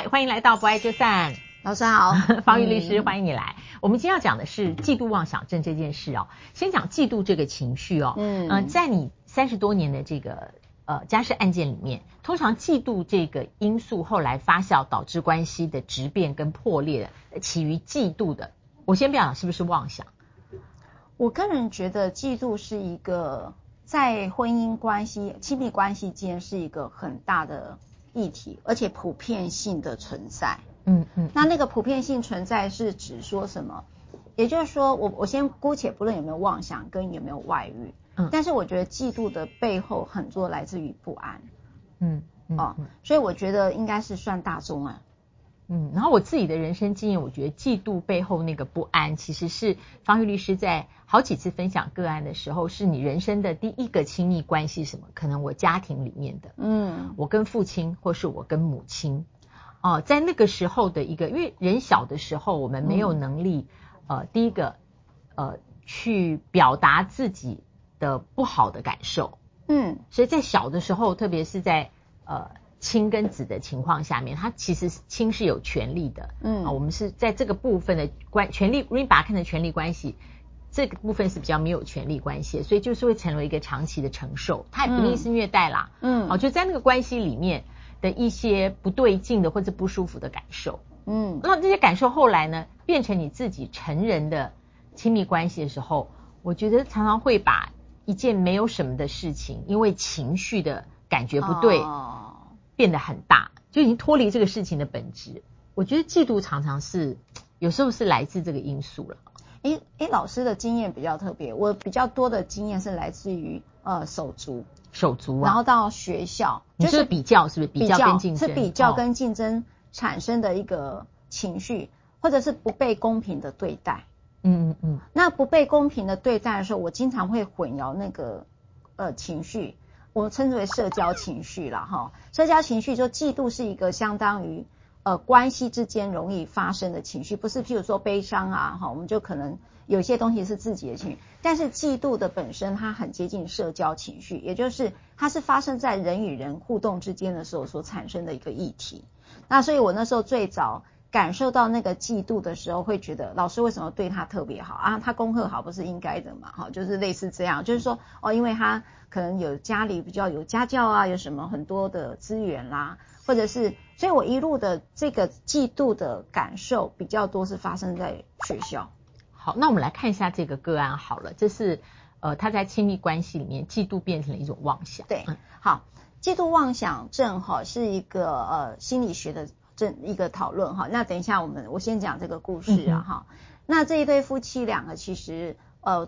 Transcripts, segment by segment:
嗨，欢迎来到不爱就散。老师好，方玉律师，欢迎你来。我们今天要讲的是嫉妒妄想症这件事哦。先讲嫉妒这个情绪哦。嗯、呃、在你三十多年的这个呃家事案件里面，通常嫉妒这个因素后来发酵导致关系的质变跟破裂，起于嫉妒的。我先不要讲是不是妄想。我个人觉得嫉妒是一个在婚姻关系、亲密关系间是一个很大的。议题，而且普遍性的存在，嗯嗯，那那个普遍性存在是指说什么？也就是说，我我先姑且不论有没有妄想跟有没有外遇，嗯，但是我觉得嫉妒的背后很多来自于不安，嗯，嗯哦，所以我觉得应该是算大众啊。嗯，然后我自己的人生经验，我觉得嫉妒背后那个不安，其实是方玉律师在好几次分享个案的时候，是你人生的第一个亲密关系，什么？可能我家庭里面的，嗯，我跟父亲，或是我跟母亲，哦、呃，在那个时候的一个，因为人小的时候，我们没有能力，嗯、呃，第一个，呃，去表达自己的不好的感受，嗯，所以在小的时候，特别是在，呃。亲跟子的情况下面，他其实亲是有权利的，嗯。啊，我们是在这个部分的关权利，如果你把它看成权利关系，这个部分是比较没有权利关系，所以就是会成为一个长期的承受，他也不一定是虐待啦，嗯，哦，就在那个关系里面的一些不对劲的或者不舒服的感受，嗯，那这些感受后来呢，变成你自己成人的亲密关系的时候，我觉得常常会把一件没有什么的事情，因为情绪的感觉不对。哦变得很大，就已经脱离这个事情的本质。我觉得嫉妒常常是有时候是来自这个因素了。诶诶，老师的经验比较特别，我比较多的经验是来自于呃手足，手足、啊，然后到学校，就是比较，是不是比较跟竞争？是比较跟竞争产生的一个情绪，哦、或者是不被公平的对待。嗯嗯嗯。那不被公平的对待的时候，我经常会混淆那个呃情绪。我们称之为社交情绪啦，哈，社交情绪就嫉妒是一个相当于呃关系之间容易发生的情绪，不是譬如说悲伤啊，哈，我们就可能有些东西是自己的情绪，但是嫉妒的本身它很接近社交情绪，也就是它是发生在人与人互动之间的时候所产生的一个议题。那所以我那时候最早。感受到那个嫉妒的时候，会觉得老师为什么对他特别好啊？他功课好不是应该的嘛？哈，就是类似这样，就是说哦，因为他可能有家里比较有家教啊，有什么很多的资源啦，或者是，所以我一路的这个嫉妒的感受比较多是发生在学校。好，那我们来看一下这个个案好了，这是呃他在亲密关系里面嫉妒变成了一种妄想。对，嗯，好，嫉妒妄想症哈是一个呃心理学的。这一个讨论哈，那等一下我们我先讲这个故事啊哈。嗯、那这一对夫妻两个其实呃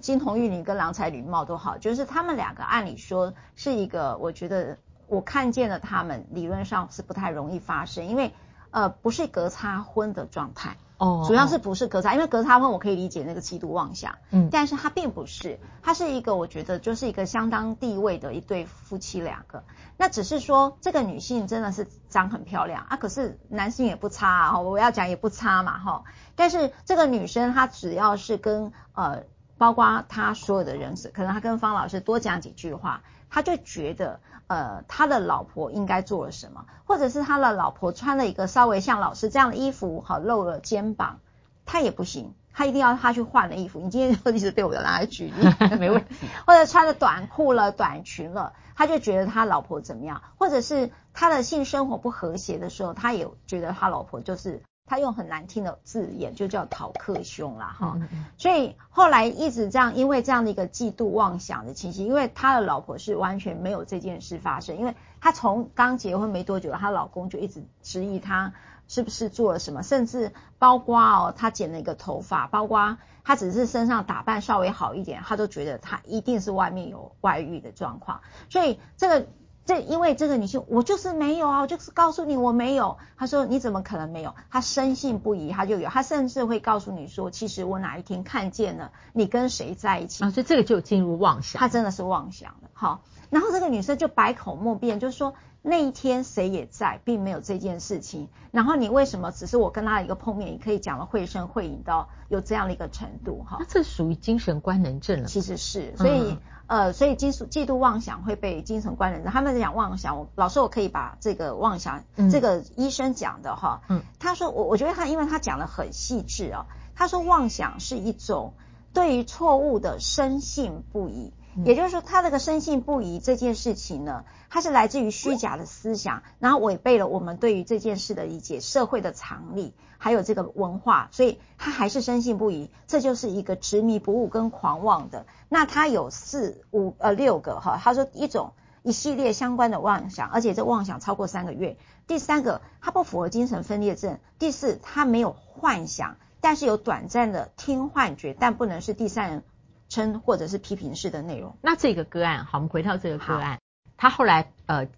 金童玉女跟郎才女貌都好，就是他们两个按理说是一个，我觉得我看见了他们理论上是不太容易发生，因为呃不是隔差婚的状态。哦，主要是不是格差，因为格差婚我可以理解那个嫉妒妄想，嗯，但是他并不是，他是一个我觉得就是一个相当地位的一对夫妻两个，那只是说这个女性真的是长很漂亮啊，可是男性也不差啊，我要讲也不差嘛哈，但是这个女生她只要是跟呃，包括她所有的人事，可能她跟方老师多讲几句话。他就觉得，呃，他的老婆应该做了什么，或者是他的老婆穿了一个稍微像老师这样的衣服，好露了肩膀，他也不行，他一定要他去换了衣服。你今天就一直对我的拿来举例，没问题。或者穿了短裤了、短裙了，他就觉得他老婆怎么样，或者是他的性生活不和谐的时候，他也觉得他老婆就是。他用很难听的字眼，就叫讨克兄啦，哈。所以后来一直这样，因为这样的一个嫉妒妄想的情形，因为他的老婆是完全没有这件事发生，因为他从刚结婚没多久，她老公就一直质疑他是不是做了什么，甚至包括哦，他剪了一个头发，包括他只是身上打扮稍微好一点，他都觉得他一定是外面有外遇的状况，所以这个。这因为这个女性，我就是没有啊，我就是告诉你我没有。她说你怎么可能没有？她深信不疑，她就有。她甚至会告诉你说，其实我哪一天看见了你跟谁在一起啊，所以这个就进入妄想。她真的是妄想的。好，然后这个女生就百口莫辩，就说那一天谁也在，并没有这件事情。然后你为什么只是我跟他一个碰面，你可以讲了绘声绘影到有这样的一个程度？哈，那这属于精神官能症了。其实是，所以、嗯、呃，所以嫉嫉妒妄想会被精神官能症。他们在讲妄想，我老师我可以把这个妄想，嗯、这个医生讲的哈，嗯，他说我我觉得他因为他讲的很细致啊，他说妄想是一种对于错误的深信不疑。也就是说，他这个深信不疑这件事情呢，它是来自于虚假的思想，然后违背了我们对于这件事的理解、社会的常理，还有这个文化，所以他还是深信不疑。这就是一个执迷不悟跟狂妄的。那他有四五呃六个哈，他说一种一系列相关的妄想，而且这妄想超过三个月。第三个，他不符合精神分裂症。第四，他没有幻想，但是有短暂的听幻觉，但不能是第三人。称或者是批评式的内容。那这个个案，好，我们回到这个个案，他后来呃，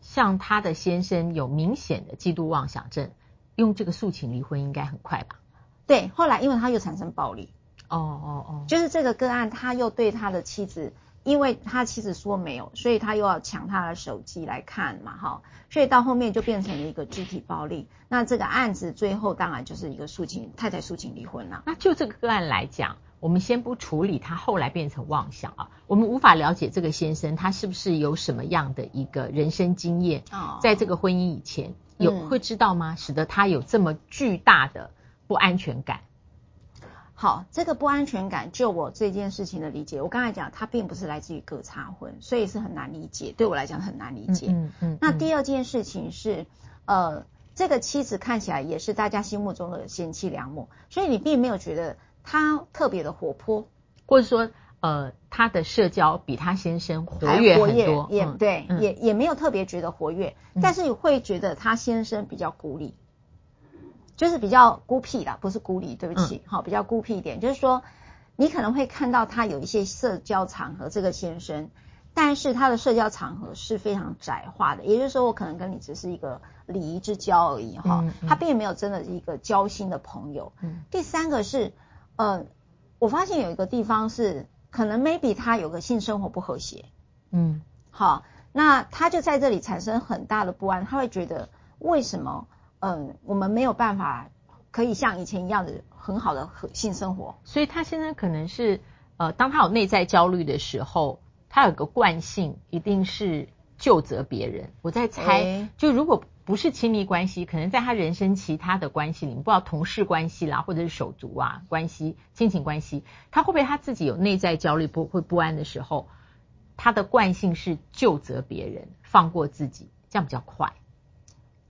向他的先生有明显的嫉妒妄想症，用这个诉请离婚应该很快吧？对，后来因为他又产生暴力，哦哦哦，就是这个个案，他又对他的妻子，因为他妻子说没有，所以他又要抢他的手机来看嘛，哈，所以到后面就变成了一个肢体暴力。那这个案子最后当然就是一个诉请太太诉请离婚了。那就这个个案来讲。我们先不处理他后来变成妄想啊，我们无法了解这个先生他是不是有什么样的一个人生经验，在这个婚姻以前有会知道吗？使得他有这么巨大的不安全感。好，这个不安全感，就我这件事情的理解，我刚才讲，他并不是来自于隔差婚，所以是很难理解，对我来讲很难理解。嗯嗯。那第二件事情是，呃，这个妻子看起来也是大家心目中的贤妻良母，所以你并没有觉得。他特别的活泼，或者说，呃，他的社交比他先生活跃很多，也对，嗯、也也没有特别觉得活跃，嗯、但是会觉得他先生比较孤立，就是比较孤僻啦，不是孤立，对不起，好、嗯，比较孤僻一点，就是说，你可能会看到他有一些社交场合，这个先生，但是他的社交场合是非常窄化的，也就是说，我可能跟你只是一个礼仪之交而已，哈、嗯，嗯、他并没有真的一个交心的朋友。嗯、第三个是。呃，我发现有一个地方是可能 maybe 他有个性生活不和谐，嗯，好，那他就在这里产生很大的不安，他会觉得为什么，嗯、呃，我们没有办法可以像以前一样的很好的和性生活，所以他现在可能是呃，当他有内在焦虑的时候，他有个惯性一定是就责别人，我在猜，欸、就如果。不是亲密关系，可能在他人生其他的关系里面，不知道同事关系啦，或者是手足啊关系、亲情关系，他会不会他自己有内在焦虑、不会不安的时候，他的惯性是就责别人，放过自己，这样比较快。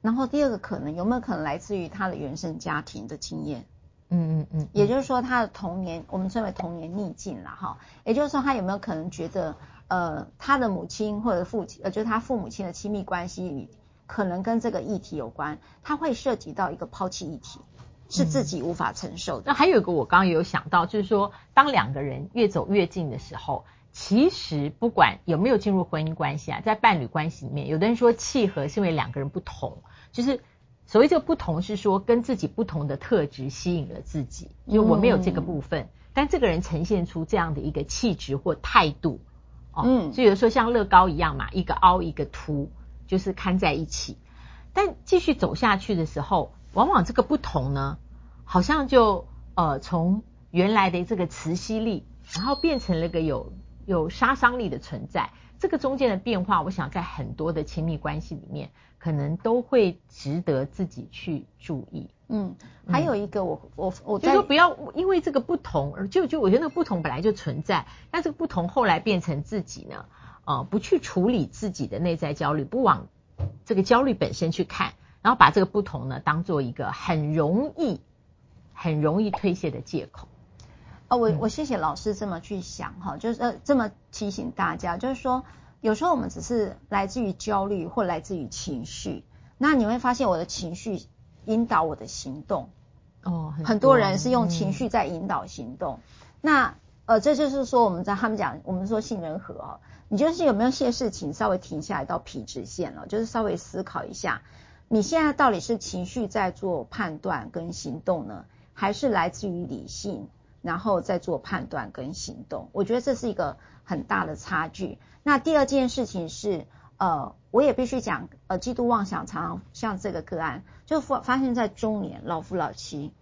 然后第二个可能有没有可能来自于他的原生家庭的经验？嗯嗯嗯，也就是说他的童年，我们称为童年逆境了哈。也就是说他有没有可能觉得，呃，他的母亲或者父亲，呃，就是他父母亲的亲密关系里。可能跟这个议题有关，它会涉及到一个抛弃议题，是自己无法承受的。嗯、那还有一个，我刚刚有想到，就是说，当两个人越走越近的时候，其实不管有没有进入婚姻关系啊，在伴侣关系里面，有的人说契合是因为两个人不同，就是所谓这个不同是说跟自己不同的特质吸引了自己，因为我没有这个部分，嗯、但这个人呈现出这样的一个气质或态度，哦，嗯，所以有时候像乐高一样嘛，一个凹一个凸。就是看在一起，但继续走下去的时候，往往这个不同呢，好像就呃从原来的这个磁吸力，然后变成了个有有杀伤力的存在。这个中间的变化，我想在很多的亲密关系里面，可能都会值得自己去注意。嗯，还有一个我，我我我就说不要因为这个不同而就就我觉得那个不同本来就存在，但这个不同后来变成自己呢？呃，不去处理自己的内在焦虑，不往这个焦虑本身去看，然后把这个不同呢当做一个很容易、很容易推卸的借口。呃，我我谢谢老师这么去想哈，就是呃这么提醒大家，就是说有时候我们只是来自于焦虑或来自于情绪，那你会发现我的情绪引导我的行动。哦，很多，很多人是用情绪在引导行动。嗯、那呃，这就是说我们在他们讲，我们说杏仁核啊。你就是有没有些事情稍微停下来到皮质线了？就是稍微思考一下，你现在到底是情绪在做判断跟行动呢，还是来自于理性，然后再做判断跟行动？我觉得这是一个很大的差距。那第二件事情是，呃，我也必须讲，呃，嫉妒妄想常常像这个个案，就发发现在中年老夫老妻，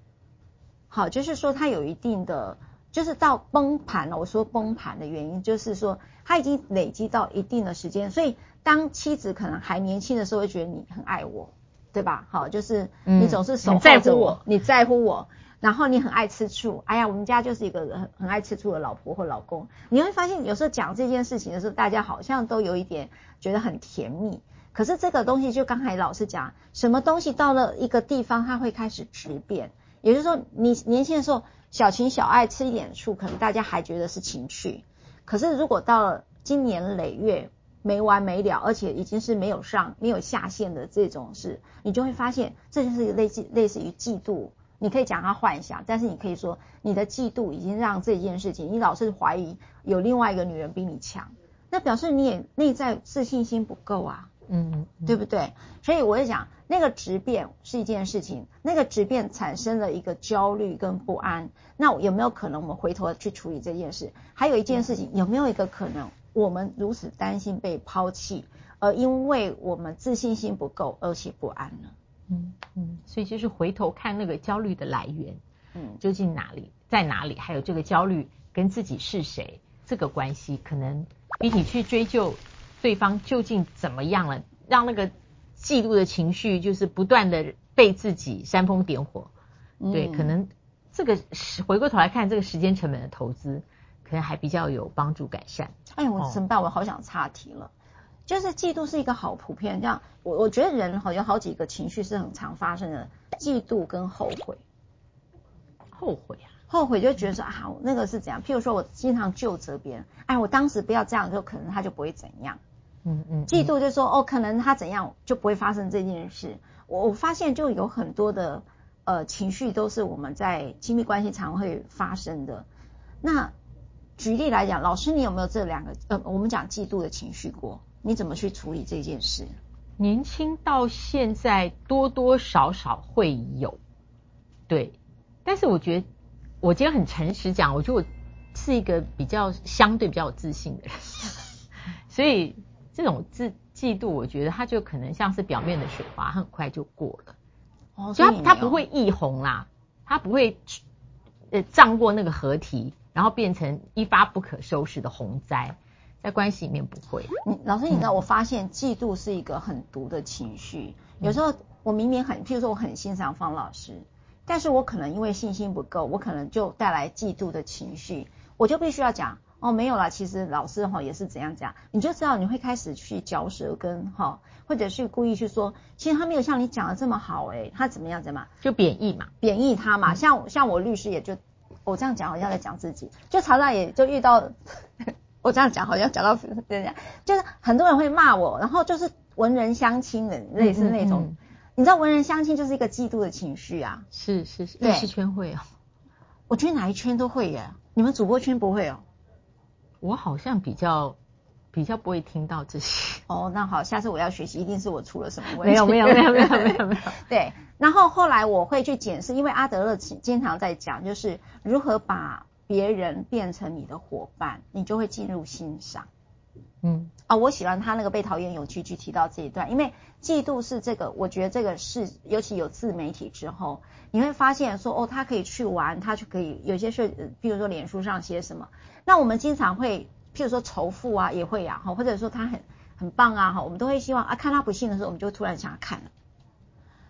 好，就是说他有一定的，就是到崩盘了。我说崩盘的原因，就是说他已经累积到一定的时间，所以当妻子可能还年轻的时候，会觉得你很爱我，对吧？好，就是你总是守候着我，你在乎我。然后你很爱吃醋，哎呀，我们家就是一个很很爱吃醋的老婆或老公。你会发现，有时候讲这件事情的时候，大家好像都有一点觉得很甜蜜。可是这个东西，就刚才老师讲，什么东西到了一个地方，它会开始质变。也就是说，你年轻的时候小情小爱，吃一点醋，可能大家还觉得是情趣。可是如果到了经年累月没完没了，而且已经是没有上没有下限的这种事，你就会发现，这就是类似类似于嫉妒。你可以讲他幻想，但是你可以说你的嫉妒已经让这件事情，你老是怀疑有另外一个女人比你强，那表示你也内在自信心不够啊，嗯，嗯，对不对？所以我就想那个质变是一件事情，那个质变产生了一个焦虑跟不安，那有没有可能我们回头去处理这件事？还有一件事情，有没有一个可能，我们如此担心被抛弃，而因为我们自信心不够而且不安呢？嗯嗯，所以就是回头看那个焦虑的来源，嗯，究竟哪里在哪里？还有这个焦虑跟自己是谁这个关系，可能比你去追究对方究竟怎么样了，让那个嫉妒的情绪就是不断的被自己煽风点火，嗯、对，可能这个回过头来看这个时间成本的投资，可能还比较有帮助改善。哎呀，我怎么办？我好想岔题了。就是嫉妒是一个好普遍，这样我我觉得人好像好几个情绪是很常发生的，嫉妒跟后悔。后悔啊，后悔就觉得说啊，那个是怎样？譬如说我经常就责别人，哎，我当时不要这样，就可能他就不会怎样。嗯嗯。嫉妒就是说哦，可能他怎样就不会发生这件事。我我发现就有很多的呃情绪都是我们在亲密关系常会发生的。那举例来讲，老师你有没有这两个呃，我们讲嫉妒的情绪过？你怎么去处理这件事？年轻到现在多多少少会有，对。但是我觉得，我今天很诚实讲，我觉得我是一个比较相对比较有自信的人，所以这种自嫉妒，我觉得它就可能像是表面的水花，很快就过了。哦，所以它它不会溢红啦，它不会呃涨过那个河堤，然后变成一发不可收拾的洪灾。在关系里面不会。你老师，你知道，我发现嫉妒是一个很毒的情绪。嗯、有时候我明明很，譬如说我很欣赏方老师，但是我可能因为信心不够，我可能就带来嫉妒的情绪，我就必须要讲哦，没有啦，其实老师哈也是怎样讲，你就知道你会开始去嚼舌根哈，或者是故意去说，其实他没有像你讲的这么好哎，他怎么样怎么样，就贬义嘛，贬义他嘛。像像我律师也就我这样讲好像在讲自己，就常常也就遇到。我这样讲好像讲到人家，就是很多人会骂我，然后就是文人相轻的类似那种，嗯嗯嗯，你知道文人相轻就是一个嫉妒的情绪啊。是是是，律师圈会哦。我觉得哪一圈都会耶，你们主播圈不会哦？我好像比较比较不会听到这些。哦，那好，下次我要学习，一定是我出了什么问题。没有没有没有没有没有没有。对，然后后来我会去检视，因为阿德勒经常在讲，就是如何把。别人变成你的伙伴，你就会进入欣赏。嗯啊，我喜欢他那个被讨厌勇气去提到这一段，因为嫉妒是这个，我觉得这个是尤其有自媒体之后，你会发现说哦，他可以去玩，他就可以有些事，比如说脸书上写什么，那我们经常会，譬如说仇富啊，也会啊，哈，或者说他很很棒啊，哈，我们都会希望啊，看他不幸的时候，我们就突然想要看了。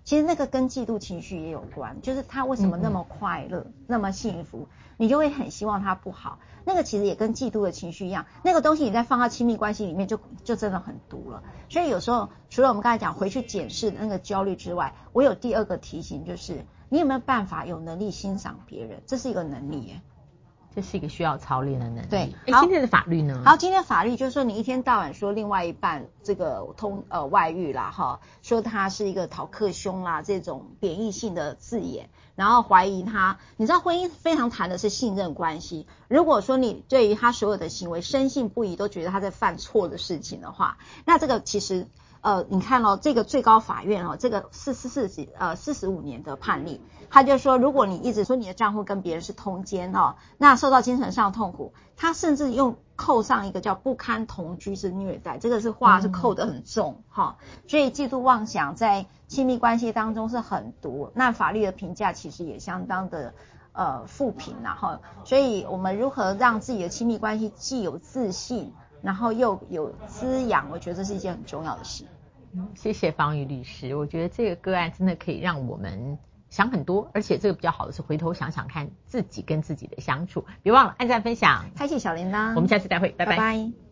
其实那个跟嫉妒情绪也有关，就是他为什么那么快乐，嗯嗯那么幸福，你就会很希望他不好。那个其实也跟嫉妒的情绪一样，那个东西你再放到亲密关系里面就，就就真的很毒了。所以有时候除了我们刚才讲回去检视那个焦虑之外，我有第二个提醒，就是你有没有办法有能力欣赏别人？这是一个能力耶。这是一个需要操练的能力。对，好，今天的法律呢？好，今天的法律就是说，你一天到晚说另外一半这个通呃外遇啦，哈，说他是一个逃课凶啦，这种贬义性的字眼，然后怀疑他。你知道婚姻非常谈的是信任关系。如果说你对于他所有的行为深信不疑，都觉得他在犯错的事情的话，那这个其实呃，你看哦，这个最高法院哦，这个四四四几呃四十五年的判例，他就说，如果你一直说你的丈夫跟别人是通奸哦，那受到精神上痛苦，他甚至用扣上一个叫不堪同居之虐待，这个是话是扣得很重哈、嗯哦。所以嫉妒妄想在亲密关系当中是很毒，那法律的评价其实也相当的呃负评然后，所以我们如何让自己的亲密关系既有自信，然后又有滋养，我觉得这是一件很重要的事。嗯，谢谢方宇律师，我觉得这个个案真的可以让我们想很多，而且这个比较好的是回头想想看自己跟自己的相处。别忘了按赞、分享、开启小铃铛，我们下次再会，拜拜。拜拜。